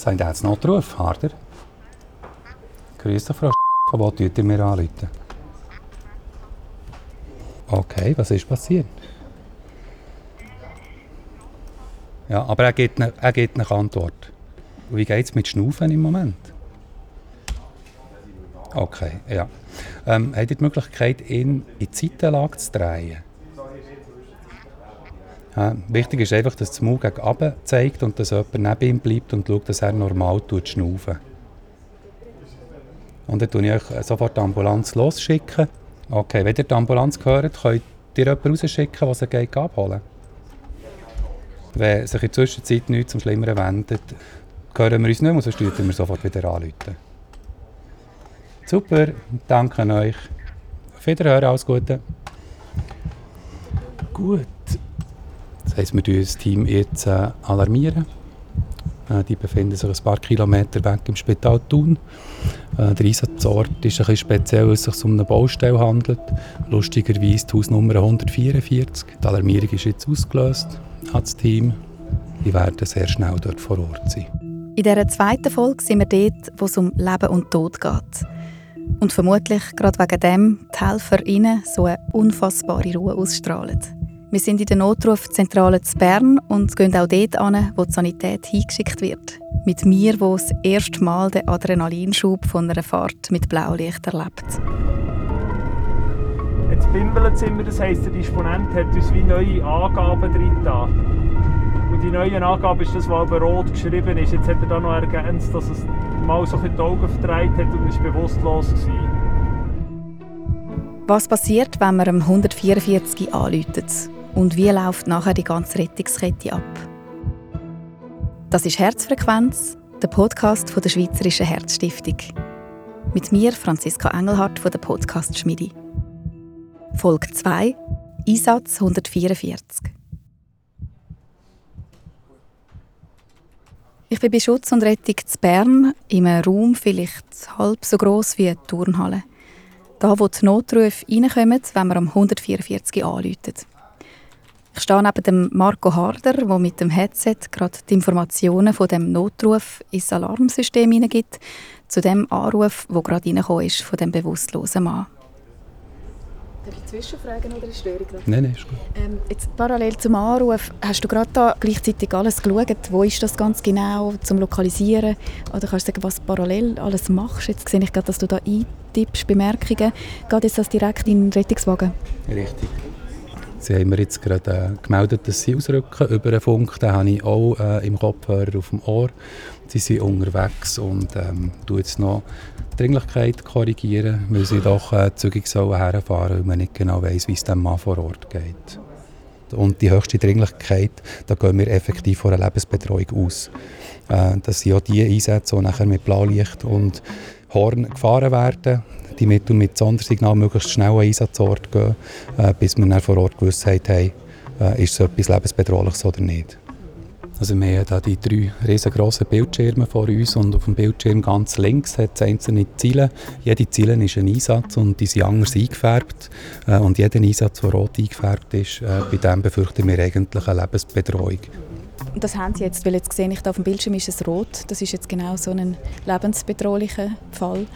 Seid ihr jetzt Notruf, Harder? Grüß dich, Frau Wo tut ihr mir anrufen? Okay, was ist passiert? Ja, aber er gibt eine, er gibt eine Antwort. Wie geht es mit Schnaufen im Moment? Okay, ja. Ähm, habt ihr die Möglichkeit, ihn in die Seitenlage zu drehen? Ja, wichtig ist einfach, dass das Maul gegen oben zeigt und dass jemand neben ihm bleibt und schaut, dass er normal schnaufen Und dann schicke ich euch sofort die Ambulanz losschicken. Okay, wenn ihr die Ambulanz hört, könnt ihr jemanden rausschicken, der sie abholen Wenn sich in der Zwischenzeit nichts zum Schlimmeren wendet, hören wir uns nicht mehr, sonst rufen wir sofort wieder anrufen. Super, danke euch. Auf Wiederhören, alles Gute. Gut. Das heisst, wir alarmieren das Team jetzt äh, alarmieren. Äh, die befinden sich ein paar Kilometer weg im Spital Thun. Äh, der Einsatzort ist bisschen speziell, weil es sich um eine Baustelle handelt. Lustigerweise die Hausnummer 144. Die Alarmierung ist jetzt ausgelöst an Team. Die werden sehr schnell dort vor Ort sein. In dieser zweiten Folge sind wir dort, wo es um Leben und Tod geht. Und vermutlich gerade wegen dem die HelferInnen so eine unfassbare Ruhe ausstrahlen. Wir sind in der Notrufzentrale zu Bern und gehen auch dort an, wo die Sanität hingeschickt wird. Mit mir, wo das erste Mal den Adrenalinschub von einer Fahrt mit Blaulicht erlebt. Jetzt bimbelt es immer, das heisst, der Disponent hat uns wie neue Angaben drin da. Und die neuen Angaben ist das, was aber rot geschrieben ist. Jetzt hat er da noch ergänzt, dass es mal so die Augen verdreht hat und ist bewusstlos war. Was passiert, wenn man am 144 anläutet? Und wie läuft nachher die ganze Rettungskette ab? Das ist Herzfrequenz, der Podcast von der Schweizerischen Herzstiftung. Mit mir, Franziska Engelhardt von der Podcast Schmidi. Folge 2, Einsatz 144. Ich bin bei Schutz und Rettung zu Bern, in einem Raum vielleicht halb so groß wie eine Turnhalle. Da, wo die Notrufe reinkommen, wenn man am 144 anläutet. Ich stehe neben dem Marco Harder, der mit dem Headset gerade die Informationen von dem Notruf ins Alarmsystem hineingibt, zu dem Anruf, der gerade reingekommen ist von dem bewusstlosen Mann. Darf ich zwischenfragen oder ist Störung? Nein, nein, ist gut. Ähm, jetzt parallel zum Anruf, hast du gerade da gleichzeitig alles geschaut? Wo ist das ganz genau zum Lokalisieren? Oder kannst du sagen, was du parallel alles machst? Jetzt sehe ich gerade, dass du da eintippst, Bemerkungen. Geht jetzt das direkt in den Rettungswagen? Richtig. Sie haben mir jetzt gerade äh, gemeldet, dass sie ausrücken über den Funk. Den habe ich auch äh, im Kopfhörer auf dem Ohr. Sie sind unterwegs und ähm, jetzt noch Dringlichkeit korrigieren, weil sie doch äh, zügig sollen herfahren weil man nicht genau weiß, wie es dem Mann vor Ort geht. Und die höchste Dringlichkeit, da gehen wir effektiv von einer Lebensbetreuung aus. Äh, das sind ja die Einsätze, die nachher mit Blaulicht und Horn gefahren werden, die mit und mit Sondersignal möglichst schnell an Einsatzort gehen, äh, bis wir vor Ort Gewissheit haben, äh, ist es etwas Lebensbedrohliches oder nicht. Also wir haben hier die drei riesengroßen Bildschirme vor uns und auf dem Bildschirm ganz links hat es einzelne Ziele. Jede Ziele ist ein Einsatz und die sind anders eingefärbt. Äh, und jeder Einsatz, der rot eingefärbt ist, äh, bei dem befürchten wir eigentlich eine Lebensbedrohung. Das haben Sie jetzt, weil jetzt sehe ich, da auf dem Bildschirm ist es rot. Das ist jetzt genau so ein lebensbedrohlicher Fall.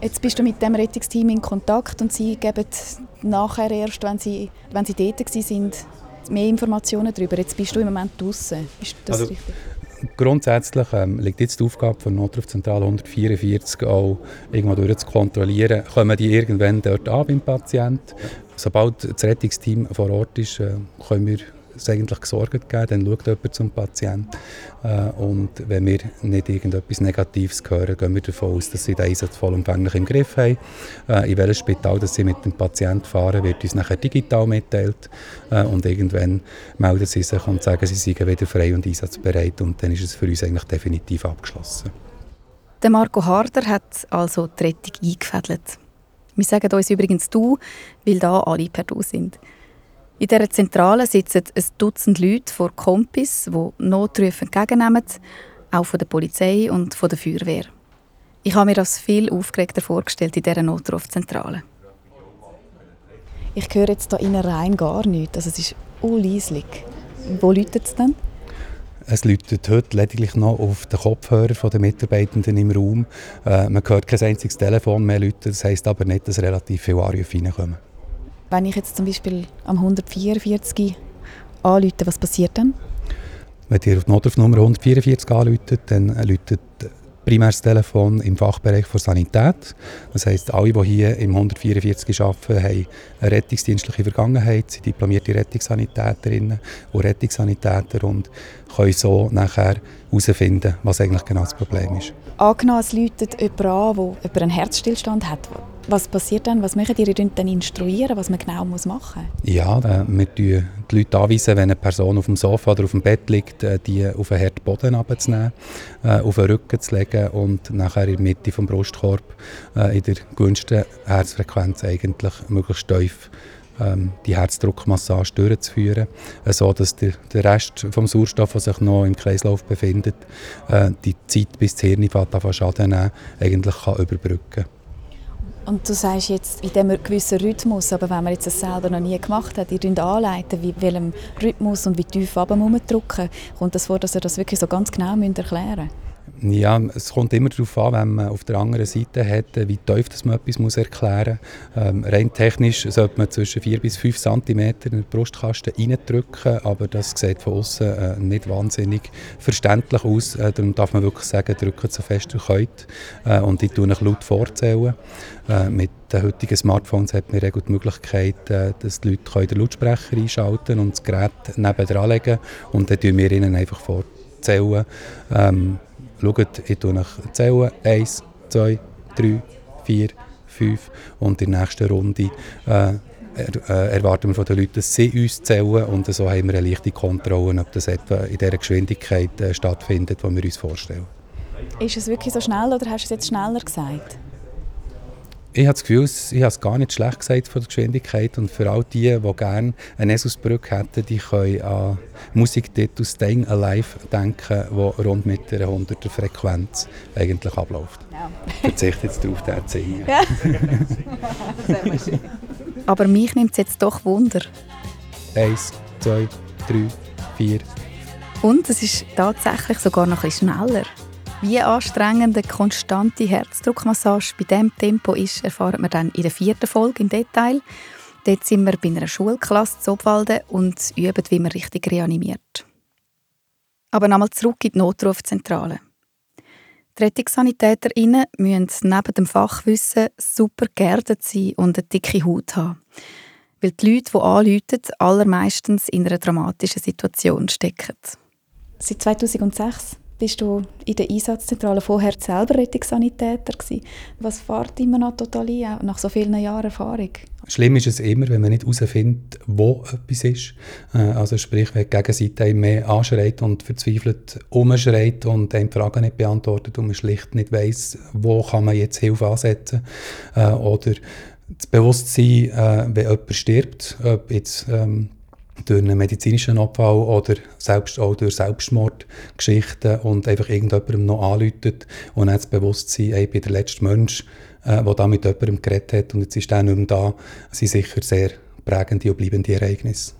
Jetzt bist du mit dem Rettungsteam in Kontakt und sie geben nachher erst, wenn sie, wenn sie dort waren, mehr Informationen darüber. Jetzt bist du im Moment draußen. Ist das also, richtig? Grundsätzlich ähm, liegt jetzt die Aufgabe von Notrufzentrale 144 auch, irgendwo durch zu kontrollieren, kommen die irgendwann dort an beim Patienten. Sobald das Rettungsteam vor Ort ist, äh, können wir es eigentlich gesorgt geben, dann schaut jemand zum Patienten. Äh, und wenn wir nicht irgendetwas Negatives hören, gehen wir davon aus, dass sie den Einsatz vollumfänglich im Griff haben. Äh, in welches Spital dass sie mit dem Patienten fahren, wird uns nachher digital mitteilt. Äh, und irgendwann melden sie sich und sagen, sie seien wieder frei und einsatzbereit. Und dann ist es für uns eigentlich definitiv abgeschlossen. Der Marco Harder hat also die Rettung eingefädelt. Wir sagen uns übrigens «du», weil da alle per «du» sind. In dieser Zentrale sitzen ein Dutzend Leute vor Kompis, die Notrufe entgegennehmen, auch von der Polizei und von der Feuerwehr. Ich habe mir das viel aufgeregter vorgestellt in dieser Notrufzentrale. Ich höre jetzt da innen rein gar nichts. Also es ist unleislich. Wo läutet es denn? Es läutet heute lediglich noch auf den Kopfhörer der Mitarbeitenden im Raum. Äh, man hört kein einziges Telefon mehr läuten. Das heisst aber nicht, dass relativ viele Anrufe reinkommen. Wenn ich jetzt zum Beispiel am 144 anrufe, was passiert dann? Wenn ihr auf die Notrufnummer 144 anruft, dann läutet primäres Telefon im Fachbereich der Sanität. Das heisst, alle, die hier im 144 arbeiten, haben eine rettungsdienstliche Vergangenheit, sind diplomierte Rettungssanitäterinnen und Rettungssanitäter und können so nachher herausfinden, was eigentlich genau das Problem ist. Angenommen, es läutet jemand an, der einen Herzstillstand hat. Was passiert dann? Was machen die? Ihr dann instruieren, was man genau machen muss? Ja, wir die Leute anweisen, wenn eine Person auf dem Sofa oder auf dem Bett liegt, äh, die auf einen harten Boden abzunehmen, äh, auf den Rücken zu legen und nachher in der Mitte des Brustkorb äh, in der gewünschten Herzfrequenz eigentlich möglichst tief ähm, die Herzdruckmassage durchzuführen, so dass der, Rest vom Sauerstoff, der sich noch im Kreislauf befindet, die Zeit bis das Hirn von Schaden nehmen, eigentlich kann überbrücken kann. Und du sagst jetzt in diesem gewissen Rhythmus, aber wenn man jetzt das selber noch nie gemacht hat, ihr anleiten, wie welchem Rhythmus und wie tief runter drücken, kommt das vor, dass ihr das wirklich so ganz genau erklären müsst? Ja, es kommt immer darauf an, wenn man auf der anderen Seite hat, wie tief das man etwas muss erklären muss. Ähm, rein technisch sollte man zwischen 4 bis 5 cm in den Brustkasten reindrücken, aber das sieht von außen äh, nicht wahnsinnig verständlich aus. Äh, darum darf man wirklich sagen, drücken so fest ihr könnt. Äh, und ich tue euch laut vorzählen. Äh, mit den heutigen Smartphones hat man regel die Möglichkeit, äh, dass die Leute den Lautsprecher einschalten und das Gerät nebendran legen und dann zählen wir ihnen einfach vorzählen. Ähm, Schaut, ich zähle euch 1, 2, 3, 4, 5 und in der nächsten Runde äh, äh, erwarten wir von den Leuten, dass sie uns zählen und so haben wir eine leichte Kontrolle, ob das etwa in der Geschwindigkeit äh, stattfindet, die wir uns vorstellen. Ist es wirklich so schnell oder hast du es jetzt schneller gesagt? Ich habe das Gefühl, ich habe es gar nicht schlecht gesagt von der Geschwindigkeit und für all die, die gerne eine Esusbrücke hätten, die können an Musiktitel «Staying Alive» denken, die rund mit einer 100er Frequenz eigentlich abläuft. Ja. Ich verzichte jetzt darauf, den zu singen. Ja. Aber mich nimmt es jetzt doch Wunder. Eins, zwei, drei, vier. Und es ist tatsächlich sogar noch ein bisschen schneller. Wie anstrengend eine konstante Herzdruckmassage bei diesem Tempo ist, erfahren wir dann in der vierten Folge im Detail. Dort sind wir bei einer Schulklasse zu Obwalden und üben, wie man richtig reanimiert. Aber nochmal zurück in die Notrufzentrale. Die RettungssanitäterInnen müssen neben dem Fachwissen super geerdet sein und eine dicke Haut haben. Weil die Leute, die anrufen, allermeistens in einer dramatischen Situation stecken. Seit 2006 bist du in der Einsatzzentrale vorher selber Rettungssanitäter gewesen. Was fährt immer noch total ein, nach so vielen Jahren Erfahrung? Schlimm ist es immer, wenn man nicht herausfindet, wo etwas ist. Äh, also sprich, wenn die Gegenseite mehr anschreit und verzweifelt umschreit und die Fragen nicht beantwortet und man schlicht nicht weiss, wo kann man jetzt Hilfe ansetzen. Äh, oder das Bewusstsein, äh, wenn jemand stirbt, ob jetzt ähm, durch einen medizinischen Abfall oder selbst auch durch Selbstmordgeschichten und einfach irgendjemandem noch anläutet und dann das Bewusstsein, ich bin der letzte Mensch, äh, der da mit jemandem geredet hat und jetzt ist der nicht mehr da, sind sicher sehr prägende und bleibende Ereignisse.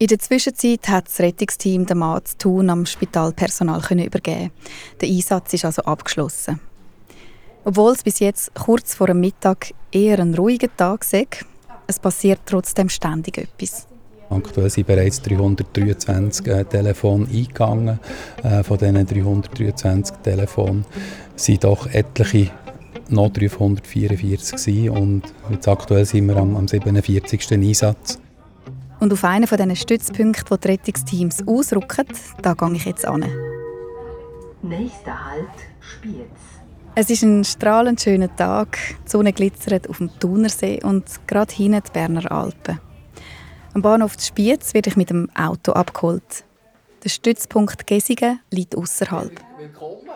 In der Zwischenzeit hat das Rettungsteam den Mann zu tun am Spitalpersonal übergeben. Der Einsatz ist also abgeschlossen. Obwohl es bis jetzt kurz vor dem Mittag eher ein ruhiger Tag war, es passiert trotzdem ständig etwas. Aktuell sind bereits 323 äh, Telefone eingegangen. Äh, von diesen 323 Telefonen sind doch etliche Notrufe 144 und jetzt aktuell sind wir am, am 47. Einsatz. Und auf einen von diesen Stützpunkten, wo die Rettungsteams ausrücken, da gehe ich jetzt an. Nächster Halt, Spiez. Es ist ein strahlend schöner Tag. Die Sonne glitzert auf dem Thunersee und gerade hinten die Berner Alpen. Am Bahnhof Spiez werde ich mit dem Auto abgeholt. Der Stützpunkt Gesingen liegt außerhalb. Willkommen,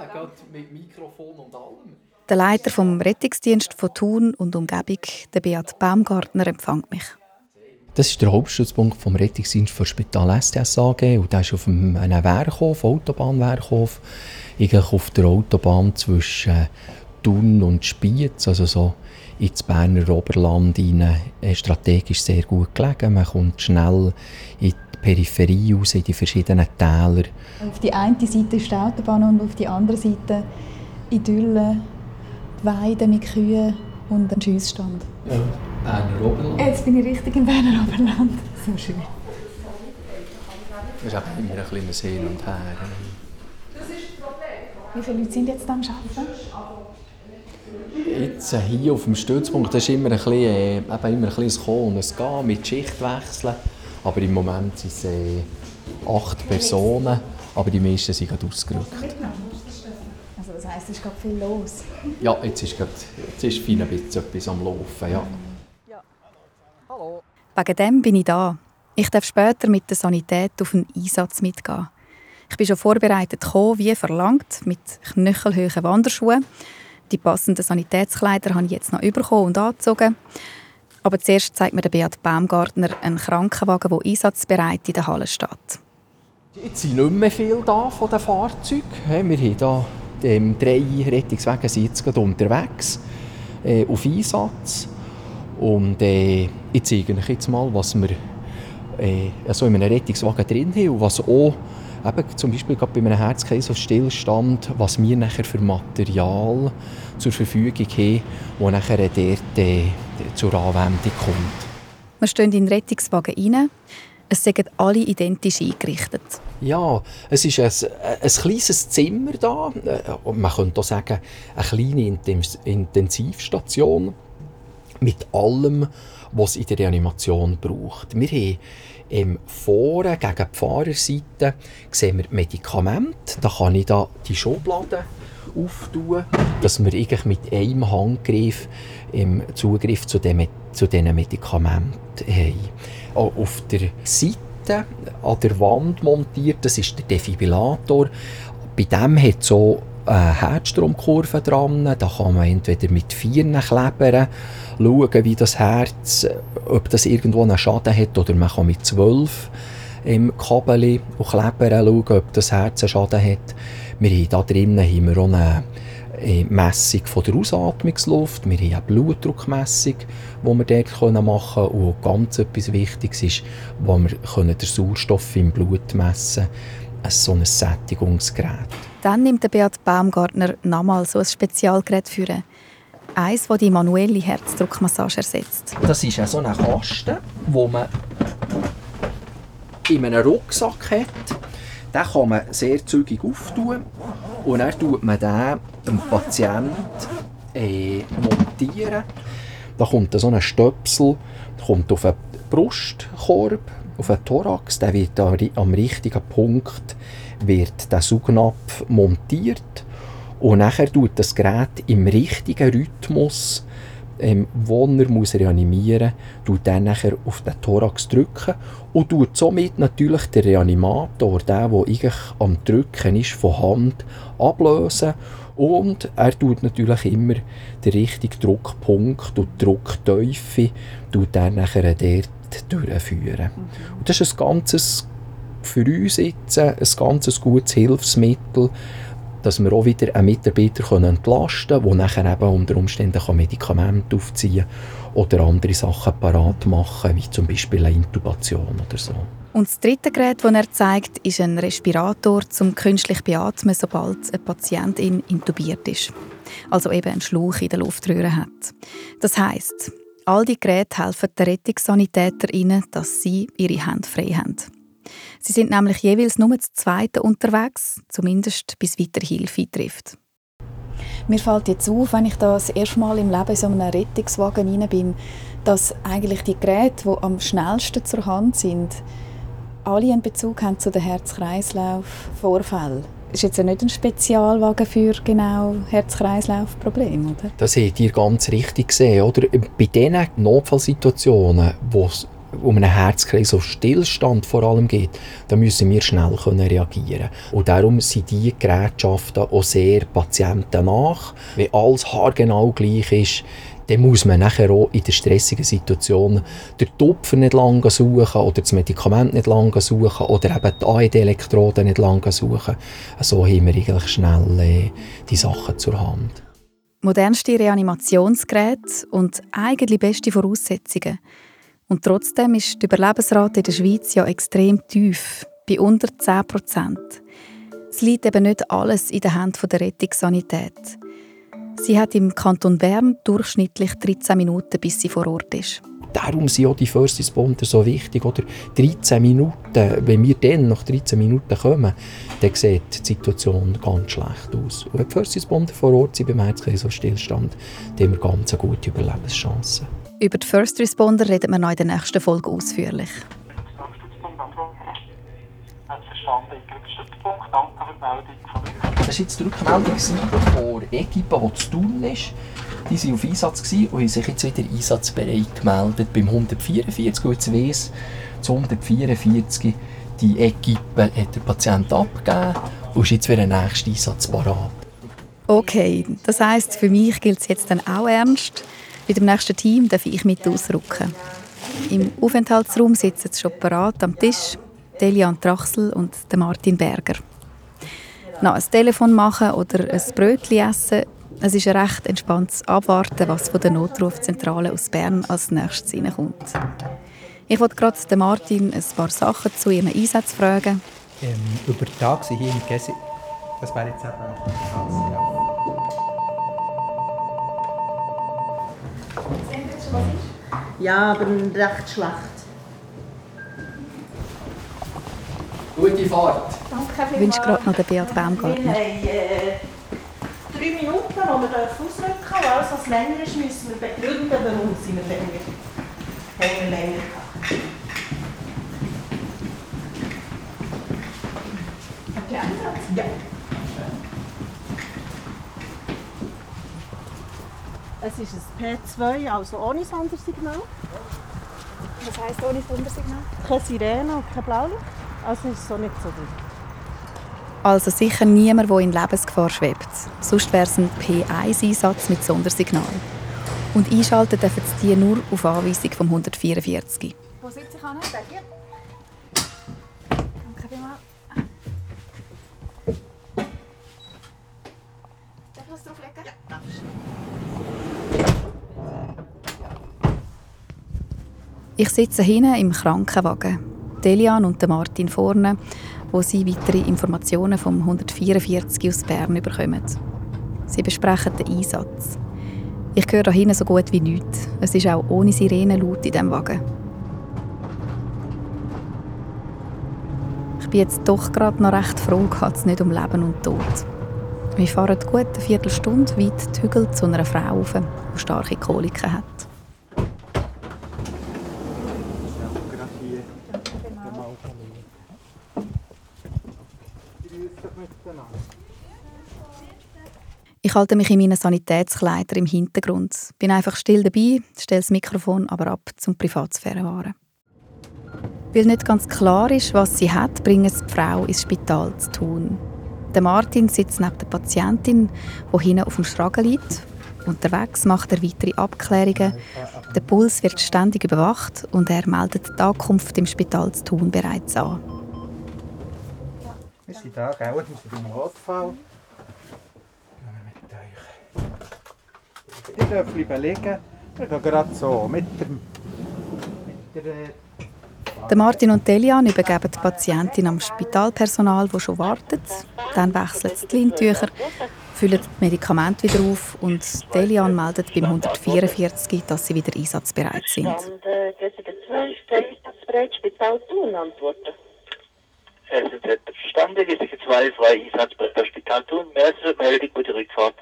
mit Mikrofon und allem. Der Leiter vom Rettungsdienst von Thun und Umgebung, der Beat Baumgartner, empfängt mich. Das ist der Hauptstützpunkt vom Rettungsdienst für Spital STS AG und der ist auf einem Werkhof, Autobahnwerkhof eigentlich auf der Autobahn zwischen Thun und Spiez, also so ins Berner Oberland äh, strategisch sehr gut gelegen. Man kommt schnell in die Peripherie raus, in die verschiedenen Täler. Auf die eine Seite ist die Autobahn und auf die andere Seite Idylle, Weiden mit Kühen und ein Schiessstand. Ja, Berner Oberland. Jetzt bin ich richtig im Berner Oberland. So schön. Das ist immer ein kleines Hin und Her. Wie viele Leute sind jetzt am Arbeiten? Jetzt äh, hier auf dem Stützpunkt das ist immer ein bisschen, äh, eben immer ein bisschen Kommen und es Gehen mit Schichtwechseln. Aber im Moment sind es äh, acht Personen, aber die meisten sind gerade ausgerückt. Also das heisst, es ist gerade viel los. Ja, jetzt ist, gerade, jetzt ist fein ein bisschen etwas am Laufen. Ja. Wegen dem bin ich da. Ich darf später mit der Sanität auf einen Einsatz mitgehen. Ich bin schon vorbereitet gekommen, wie verlangt, mit knöchelhohen Wanderschuhen. Die passenden Sanitätskleider habe ich jetzt noch bekommen und angezogen. Aber zuerst zeigt mir der Beat Baumgartner einen Krankenwagen, der einsatzbereit in der Halle steht. Jetzt sind nicht mehr viel da von den Fahrzeugen. Wir haben hier ähm, drei Rettungswagen sind jetzt unterwegs äh, auf Einsatz. Und äh, ich zeige euch jetzt mal, was wir äh, also in einem Rettungswagen drin haben und was auch eben zum Beispiel gerade bei einem Herz-Kreislauf-Stillstand, was wir nachher für Material zur Verfügung haben, das nachher dort äh, zur Anwendung kommt. Wir stehen in den Rettungswagen rein. Es sind alle identisch eingerichtet. Ja, es ist ein, ein kleines Zimmer da. Äh, man könnte auch sagen, eine kleine Intensivstation mit allem, was es in der Reanimation braucht. Wir haben ähm, vorne gegen die Fahrerseite sehen wir Medikamente. Da kann ich da die Schublade auftun, dass wir eigentlich mit einem Handgriff ähm, Zugriff zu, dem, zu diesen Medikamenten haben. Auch auf der Seite an der Wand montiert, das ist der Defibrillator. Bei dem hat so eine Herzstromkurve dran. Da kann man entweder mit vier Klebern schauen, wie das Herz, ob das irgendwo einen Schaden hat, oder man kann mit zwölf im Kabel und Klebern schauen, ob das Herz einen Schaden hat. Wir haben hier drinnen haben wir auch eine Messung von der Ausatmungsluft, wir haben eine Blutdruckmessung, die wir dort machen können und ganz etwas Wichtiges ist, wo wir den Sauerstoff im Blut messen können, so ein Sättigungsgerät. Dann nimmt der Beat Baumgartner nochmal so ein Spezialgerät für eins, das die manuelle Herzdruckmassage ersetzt. Das ist so ein Kasten, wo man in einem Rucksack hat. Den kann man sehr zügig auftun und dann tut man den dem Patienten äh, montieren. Da kommt so ein Stöpsel kommt auf einen Brustkorb, auf einen Thorax, der wird am richtigen Punkt wird der Saugnapf montiert und nachher tut das Gerät im richtigen Rhythmus, ähm, wo er muss reanimieren muss, tut dann nachher auf den Thorax drücken und tut somit natürlich den Reanimator, der, der eigentlich am Drücken ist, von Hand ablösen und er tut natürlich immer den richtigen Druckpunkt und die Druckteufel tut dann nachher dort durchführen. Und das ist ein ganzes für uns jetzt ein ganz gutes Hilfsmittel, dass wir auch wieder einen Mitarbeiter entlasten können, der nachher eben unter Umständen Medikamente aufziehen kann oder andere Sachen parat machen, wie zum Beispiel eine Intubation oder so. Und das dritte Gerät, das er zeigt, ist ein Respirator zum künstlich beatmen, sobald ein Patient intubiert ist. Also eben einen Schlauch in der Luftröhre hat. Das heißt, all die Geräte helfen den Rettungssanitäterinnen, dass sie ihre Hände frei haben. Sie sind nämlich jeweils nur zu zweit unterwegs, zumindest bis weiter Hilfe trifft. Mir fällt jetzt auf, wenn ich das erste Mal im Leben in so einem Rettungswagen rein bin, dass eigentlich die Geräte, die am schnellsten zur Hand sind, alle einen Bezug haben zu den Herz-Kreislauf-Vorfällen. Das ist jetzt ja nicht ein Spezialwagen für genau Herz-Kreislauf-Probleme, oder? Das habt ihr ganz richtig gesehen, oder? Bei diesen Notfallsituationen, wo es um einen Herzkreislauf-Stillstand vor allem geht, da müssen wir schnell können reagieren Und darum sind diese Gerätschaften auch sehr patientennah. Wenn alles haargenau gleich ist, dann muss man nachher auch in der stressigen Situation den Tupfer nicht lange suchen oder das Medikament nicht lange suchen oder eben die AED-Elektroden nicht lange suchen. So haben wir eigentlich schnell äh, die Sachen zur Hand. Modernste Reanimationsgeräte und eigentlich beste Voraussetzungen. Und trotzdem ist die Überlebensrate in der Schweiz ja extrem tief, bei unter 10 Prozent. Es liegt eben nicht alles in den Händen der Rettungssanität. Sie hat im Kanton Bern durchschnittlich 13 Minuten, bis sie vor Ort ist. Darum sind auch die First Responder so wichtig. Oder 13 Minuten, wenn wir dann nach 13 Minuten kommen, dann sieht die Situation ganz schlecht aus. Und wenn die First Responder vor Ort sind beim Herzkreislauf-Stillstand, dann haben wir ganz gute Überlebenschancen. Über die First Responder reden wir noch in der nächsten Folge ausführlich. Das war jetzt die Rückmeldung von Equipe, die zu tun ist. Die waren auf Einsatz und haben sich jetzt wieder einsatzbereit gemeldet beim 144. Und jetzt weiss, zu 144 die Equipe hat der Patient abgegeben und ist jetzt für den nächsten Einsatz parat. Okay, das heisst, für mich gilt es jetzt dann auch ernst. Bei dem nächsten Team darf ich mit ausrücken. Im Aufenthaltsraum sitzen sie schon parat am Tisch Delian Trachsel und Martin Berger. Noch ein Telefon machen oder ein Brötchen essen, es ist ein recht entspanntes Abwarten, was von der Notrufzentrale aus Bern als nächstes reinkommt. Ich wollte gerade Martin ein paar Sachen zu ihrem Einsatz fragen. Ähm, über den Tag hier in Gessi. Das wäre jetzt eben das, ja. Ja, aber recht schlecht. Gute Fahrt. Danke Ich wünsche gerade noch den Beat Baumgartner. Wir haben äh, drei Minuten, wo wir ausrücken dürfen. Alles, was länger ist, müssen wir begründen, warum sind wir länger, haben wir länger gehabt. Ja. Es ist ein P2, also ohne Sondersignal. Was heisst ohne Sondersignal? Keine Sirene und kein Blaulicht. Also ist es so nicht so drin. Also sicher niemand, der in Lebensgefahr schwebt. Sonst wäre es ein P1-Einsatz mit Sondersignal. Und einschalten dürfen Sie die nur auf Anweisung vom 144. Wo sitze ich an? Hier. Danke vielmals. Darf ich was drauflegen? Ja, darfst Ich sitze hinten im Krankenwagen. Delian und Martin vorne, wo sie weitere Informationen vom 144 aus Bern bekommen. Sie besprechen den Einsatz. Ich höre da hinten so gut wie nichts. Es ist auch ohne Sirene laut in diesem Wagen. Ich bin jetzt doch gerade noch recht froh, geht es nicht um Leben und Tod. Wir fahren gut eine Viertelstunde weit die Hügel zu einer Frau rauf, die starke Koliken hat. Ich halte mich in meinen Sanitätskleidern im Hintergrund, bin einfach still dabei, stelle das Mikrofon aber ab zum Privatsphäre wahren. Weil nicht ganz klar ist, was sie hat, bringen sie die Frau ins Spital zu tun. Der Martin sitzt neben der Patientin, die hinten auf dem Schragen liegt. Unterwegs macht er weitere Abklärungen. Der Puls wird ständig überwacht und er meldet die Ankunft im Spital zu tun bereits an. Wir sind da, gell? Wir sind im Notfall. Ihr dürft bleiben liegen. Wir gehen gerade so mit dem... Mit der... Der Martin und Delian übergeben die Patientin am Spitalpersonal, das schon wartet. Dann wechseln sie die Lintücher, füllen die Medikamente wieder auf und Delian meldet beim 144, dass sie wieder einsatzbereit sind. Und äh, antworten. Es ist jetzt verstanden, wir sind zwei frei Einsatzbereit bei Spital Thun. Mehrere Meldung bei der Rückfahrt.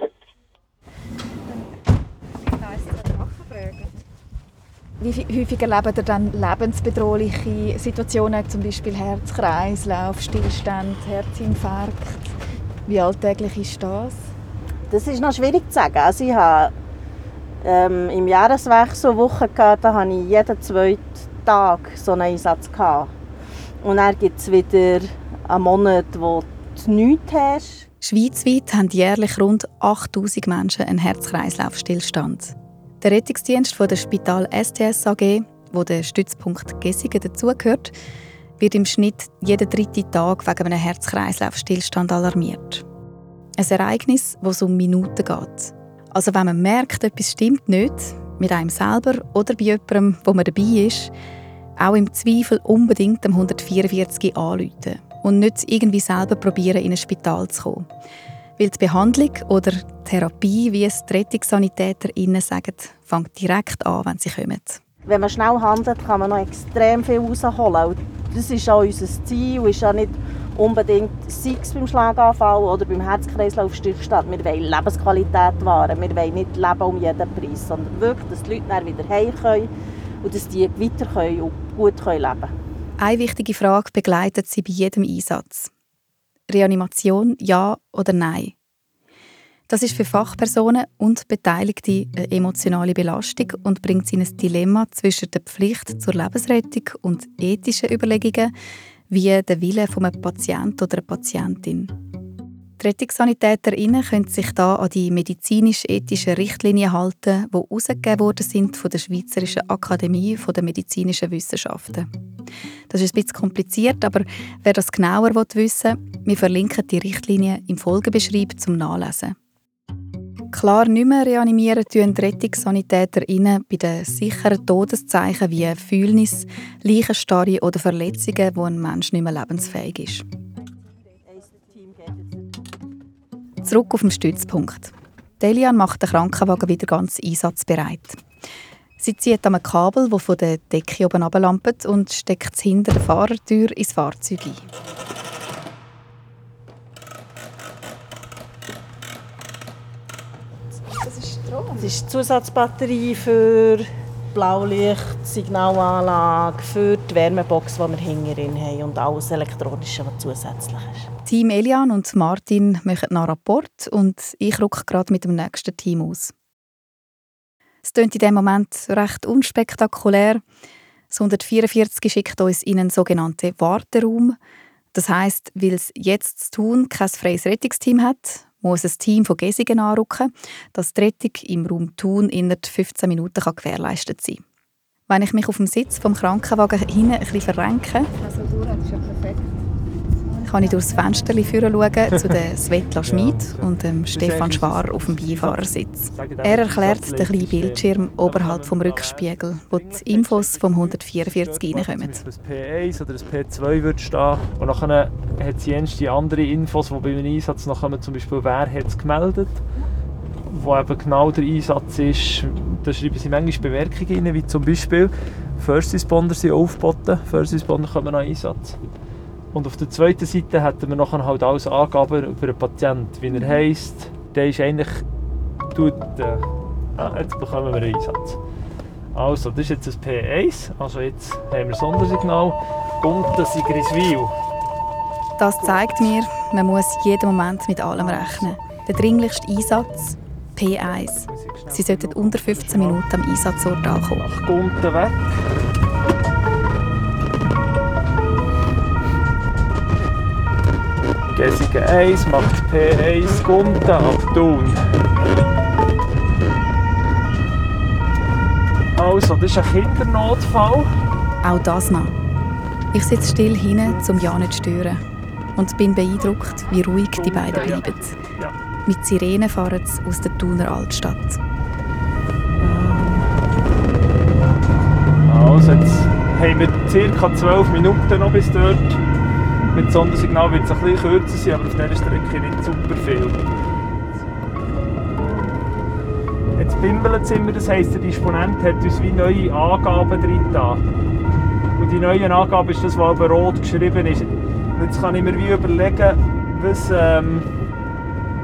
Wie häufig erlebt ihr dann lebensbedrohliche Situationen, zum Beispiel Herzkreislauf, Stillstand, Herzinfarkt? Wie alltäglich ist das? Das ist noch schwierig zu sagen. Also ich habe ähm, im Jahreswechsel Wochen gehabt, da hatte ich jeden zweiten Tag so einen Einsatz. Gehabt. Und dann gibt es wieder einen Monat, wo du nichts hast. Schweizweit haben jährlich rund 8000 Menschen einen Herz-Kreislauf-Stillstand. Der Rettungsdienst von der Spital STS AG, wo der Stützpunkt Gessigen dazugehört, wird im Schnitt jeden dritten Tag wegen einem Herz-Kreislauf-Stillstand alarmiert. Ein Ereignis, es um Minuten geht. Also wenn man merkt, etwas stimmt nicht, mit einem selber oder bei jemandem, wo man dabei ist, auch im Zweifel unbedingt am 144 anrufen und nicht irgendwie selber probieren, in ein Spital zu kommen. Weil die Behandlung oder Therapie, wie es die RettungssanitäterInnen sagen, fängt direkt an, wenn sie kommen. Wenn man schnell handelt, kann man noch extrem viel rausholen. das ist auch unser Ziel, ist ja nicht unbedingt, sei beim Schlaganfall oder beim Herz-Kreislauf-Stillstand, wir wollen Lebensqualität wahren. Wir wollen nicht leben um jeden Preis, sondern wirklich, dass die Leute wieder heim können und dass die weiter können und gut leben können. Eine wichtige Frage begleitet sie bei jedem Einsatz. Reanimation, ja oder nein? Das ist für Fachpersonen und Beteiligte eine emotionale Belastung und bringt sie in ein Dilemma zwischen der Pflicht zur Lebensrettung und ethischen Überlegungen, wie der Wille eines Patienten oder einer Patientin. Die RettungssanitäterInnen können sich da an die medizinisch-ethischen Richtlinien halten, die herausgegeben worden sind von der Schweizerischen Akademie der Medizinischen Wissenschaften. Das ist ein bisschen kompliziert, aber wer das genauer wissen will, wir verlinken die Richtlinien im Folgebeschreib zum Nachlesen. Klar nicht mehr reanimieren tun die RettungssanitäterInnen bei den sicheren Todeszeichen wie Fühlnis, Leichenstarre oder Verletzungen, wo ein Mensch nicht mehr lebensfähig ist. Zurück auf den Stützpunkt. Delian macht den Krankenwagen wieder ganz einsatzbereit. Sie zieht am Kabel, das von der Decke oben ablampt, und steckt es hinter der Fahrertür ins Fahrzeug ein. Das ist Strom? Das ist die Zusatzbatterie für Blaulicht, Signalanlage, für die Wärmebox, die wir hinten haben und alles Elektronische, was zusätzlich ist. Team Elian und Martin machen nach Rapport und ich rucke gerade mit dem nächsten Team aus. Es klingt in dem Moment recht unspektakulär. Das 144 schickt uns in einen sogenannten Warteraum. Das heißt, weil es jetzt zu tun kein freies Rettungsteam hat, muss ein Team von Gesigen anrücken, dass die Rettung im Raum Thun innerhalb 15 Minuten gewährleistet sein kann. Wenn ich mich auf dem Sitz vom Krankenwagen hinten ein bisschen verrenke, also, das ist ja perfekt kann ich durchs Fenster schauen zu der Svetla Schmid und dem Stefan Schwar auf dem Beifahrersitz. Er erklärt den kleinen Bildschirm oberhalb vom Rückspiegel, wo die Infos vom 144 reinkommen. Ein P1 oder ein P2 wird stehen. Und dann hat es die andere Infos, die bei einem Einsatz noch kommen, zum Beispiel wer hat es gemeldet? Wo eben genau der Einsatz ist, da schreiben sie manchmal Bemerkungen rein, wie zum Beispiel First Responder sind aufgeboten, First Responder kommen an Einsatz. Und auf der zweiten Seite hätten wir noch halt alles Angaben über den Patienten, wie er heisst. Der ist eigentlich... Tut, äh, ah, jetzt bekommen wir einen Einsatz. Also, das ist jetzt ein P1, also jetzt haben wir Sondersignal. Gunten Sigriswil. Das zeigt mir, man muss jeden Moment mit allem rechnen. Der dringlichste Einsatz, P1. Sie sollten unter 15 Minuten am Einsatzort ankommen. Nach Gunten weg. Gesigen 1 macht P1 Gunten ab Thun. Also, das ist ein Kindernotfall. Auch das noch. Ich sitze still hinten, um ja nicht zu stören. Und bin beeindruckt, wie ruhig die beiden bleiben. Mit Sirenen fahren sie aus der Thuner Altstadt. Also, jetzt haben wir ca. 12 Minuten noch bis dort. Mit Sondersignal wird es ein bisschen kürzer sein, aber auf dieser Strecke nicht super viel. Jetzt bimbelt es immer, das heisst, der Disponent hat uns wie neue Angaben drin Und die neuen Angaben ist das, was aber rot geschrieben ist. jetzt kann ich mir wie überlegen, was ähm,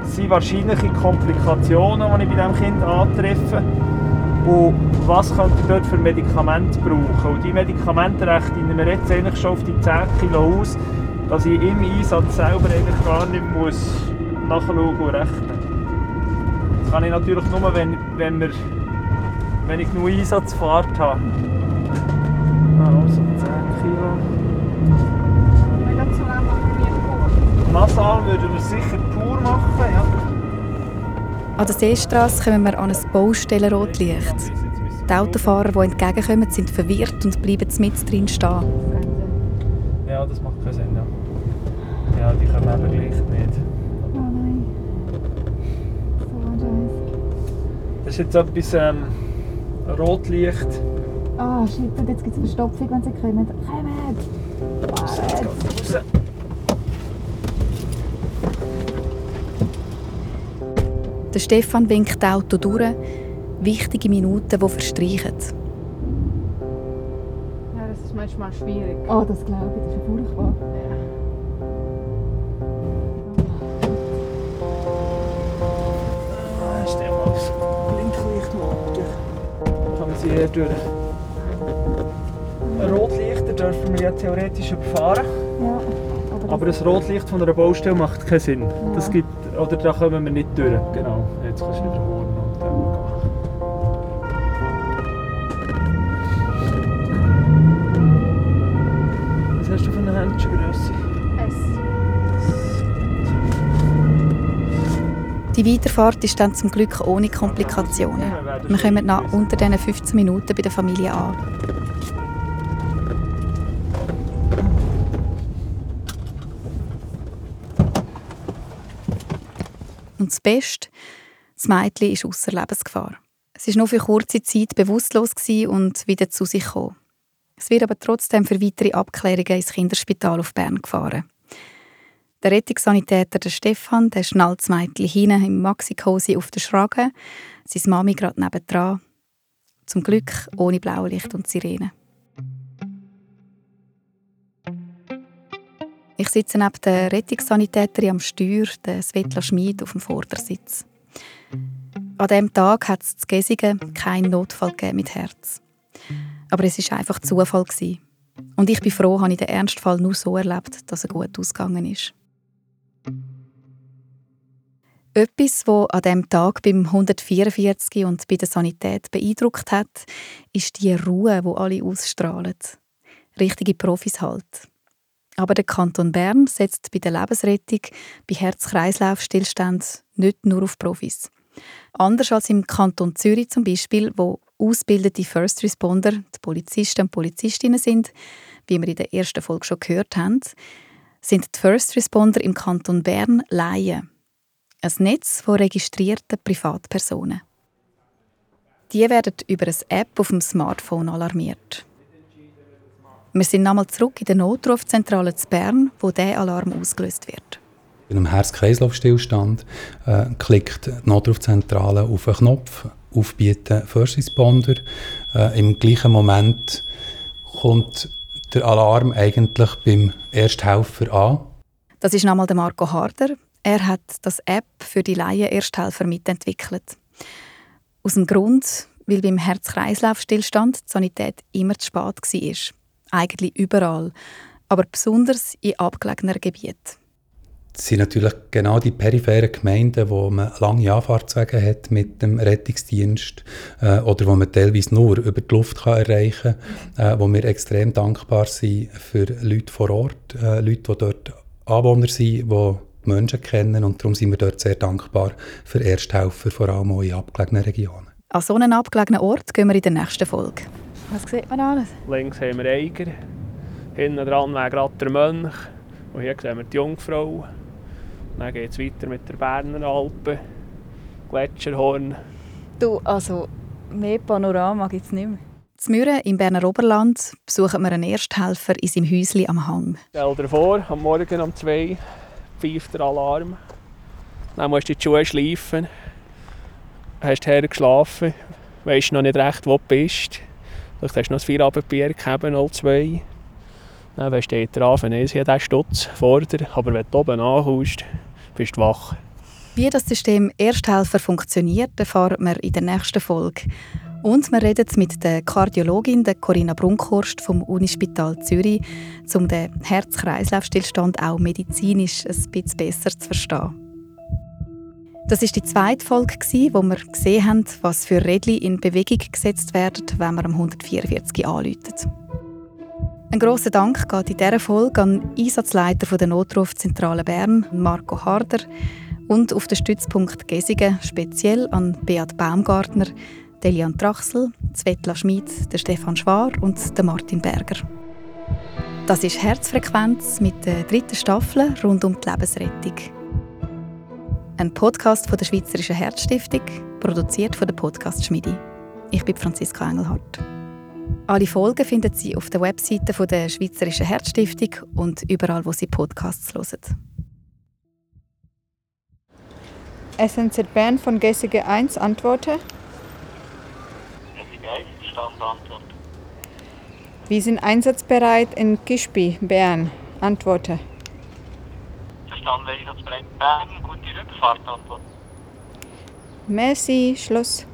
sind wahrscheinliche Komplikationen, die ich bei diesem Kind antreffe. Und was könnte ich dort für Medikamente brauchen? Und die Medikamente rechnen wir jetzt eigentlich schon auf die 10 Kilo aus dass ich im Einsatz selber eigentlich gar nicht muss nachschauen und rechnen Das kann ich natürlich nur, wenn, wenn, wir, wenn ich genug Einsatzfahrt habe. Also 10 Kilo. Nasal würden wir sicher pur machen, ja. An der Seestraße kommen wir an ein Baustellenrotlicht. Die Autofahrer, die entgegenkommen, sind verwirrt und bleiben mit drin stehen. Ja, das macht keinen Sinn, ja. Ja, die kommen eben gleich nicht. Oh nein. So ist jetzt etwas ähm, Rotlicht. Ah, oh, shit, und jetzt gibt es Verstopfung, wenn sie kommen. Kommt! Jetzt geht's raus. Der Stefan winkt das Auto durch. Wichtige Minuten, die verstreichen. Ja, das ist manchmal schwierig. Oh, das glaube ich, das ist ja furchtbar. Ah, ist der mal das Blinklichtmodus. Kann man sie hier durch. Rotlichter dürfen wir ja theoretisch überfahren. Ja, aber, Aber das Rotlicht von einer Baustelle macht keinen Sinn. Ja. Das gibt, oder da kommen wir nicht durch. Genau. Jetzt kannst du wieder holen eine Händchengrösse? Die Weiterfahrt ist dann zum Glück ohne Komplikationen. Wir kommen nach unter diesen 15 Minuten bei der Familie an. Und das Beste, das Mädchen ist außer Lebensgefahr. Es war nur für kurze Zeit bewusstlos gewesen und wieder zu sich gekommen. Es wird aber trotzdem für weitere Abklärungen ins Kinderspital auf Bern gefahren. Der Rettungssanitäter der Stefan der schnallt das Mädchen hinten im Maxikosi auf den Schragen, seine Mami gerade nebendran. Zum Glück ohne Blaulicht und Sirene. Ich sitze neben der Rettungssanitäterin am Steuer, der Svetla Schmid, auf dem Vordersitz. An diesem Tag hat es zu Gesigen keinen Notfall gegeben mit Herz. Aber es war einfach Zufall. Gewesen. Und ich bin froh, habe ich den Ernstfall nur so erlebt, dass er gut ausgegangen ist. Etwas, was an diesem Tag beim 144 und bei der Sanität beeindruckt hat, ist die Ruhe, wo alle ausstrahlen. Richtige Profis halt. Aber der Kanton Bern setzt bei der Lebensrettung, bei Herz-Kreislauf-Stillstand nicht nur auf Profis. Anders als im Kanton Zürich zum Beispiel, wo ausgebildete First Responder, die Polizisten und Polizistinnen sind, wie wir in der ersten Folge schon gehört haben, sind die First Responder im Kanton Bern Laien. Ein Netz von registrierten Privatpersonen. Die werden über eine App auf dem Smartphone alarmiert. Wir sind nochmal zurück in der Notrufzentrale zu Bern, wo dieser Alarm ausgelöst wird. Bei einem Herz-Kreislauf-Stillstand äh, klickt die Notrufzentrale auf einen Knopf, aufbieten First Responder. Äh, Im gleichen Moment kommt der Alarm eigentlich beim Ersthelfer an. Das ist nochmal der Marco Harder. Er hat das App für die Laien Ersthelfer mitentwickelt. Aus dem Grund, weil beim Herz-Kreislauf-Stillstand die Sanität immer zu spät war. Eigentlich überall, aber besonders in abgelegenen Gebieten. Das sind natürlich genau die peripheren Gemeinden, wo man lange Anfahrtswege hat mit dem Rettungsdienst äh, oder wo man teilweise nur über die Luft kann erreichen kann, äh, wo wir extrem dankbar sind für Leute vor Ort, äh, Leute, die dort Anwohner sind, die die Menschen kennen und darum sind wir dort sehr dankbar für Ersthelfer, vor allem auch in abgelegenen Regionen. An so einen abgelegenen Ort gehen wir in der nächsten Folge. Was sieht man alles? Links haben wir Eiger. Hinten dran wäre gerade der Mönch. Und hier sehen wir die Jungfrau. Dann geht es weiter mit der Berner Alpen. Gletscherhorn. Du, also mehr Panorama gibt es nicht mehr. Zu Mürren im Berner Oberland besuchen wir einen Ersthelfer in seinem Häuschen am Hang. Stell dir vor, am Morgen um 2 pfeift der Alarm. Dann musst du die Schuhe schleifen. Hast her geschlafen. Weisst noch nicht recht, wo du bist. Vielleicht hast du noch ein Feierabendbier gegeben, 02. Dann du der habe diesen Stutz vor. Aber wenn du oben ankommst, bist du wach. Wie das System Ersthelfer funktioniert, erfahren wir in der nächsten Folge. Und wir reden mit der Kardiologin der Corinna Brunkhorst vom Unispital Zürich, um den Herz-Kreislauf-Stillstand auch medizinisch ein bisschen besser zu verstehen. Das ist die zweite Folge, wo wir gesehen haben, was für Rädchen in Bewegung gesetzt werden, wenn man am 144 anläutet. Ein grosser Dank geht in dieser Folge an den Einsatzleiter der Notrufzentrale Bern, Marco Harder, und auf den Stützpunkt Gesigen speziell an Beat Baumgartner, Delian Trachsel, Svetla Schmid, Stefan Schwar und Martin Berger. Das ist Herzfrequenz mit der dritten Staffel rund um die Lebensrettung. Ein Podcast von der Schweizerischen Herzstiftung produziert von der Podcast Schmiedi. Ich bin Franziska Engelhardt. Alle Folgen finden Sie auf der Webseite der Schweizerischen Herzstiftung und überall, wo Sie Podcasts hören. SNZ Bern von GSG 1 antworte. SNZ 1, Standantwort. Wir sind einsatzbereit in Kischbi, Bern. Antworte. Verstanden, einsatzbereit Bern, gute Rückfahrt, Antwort. Merci, Schluss.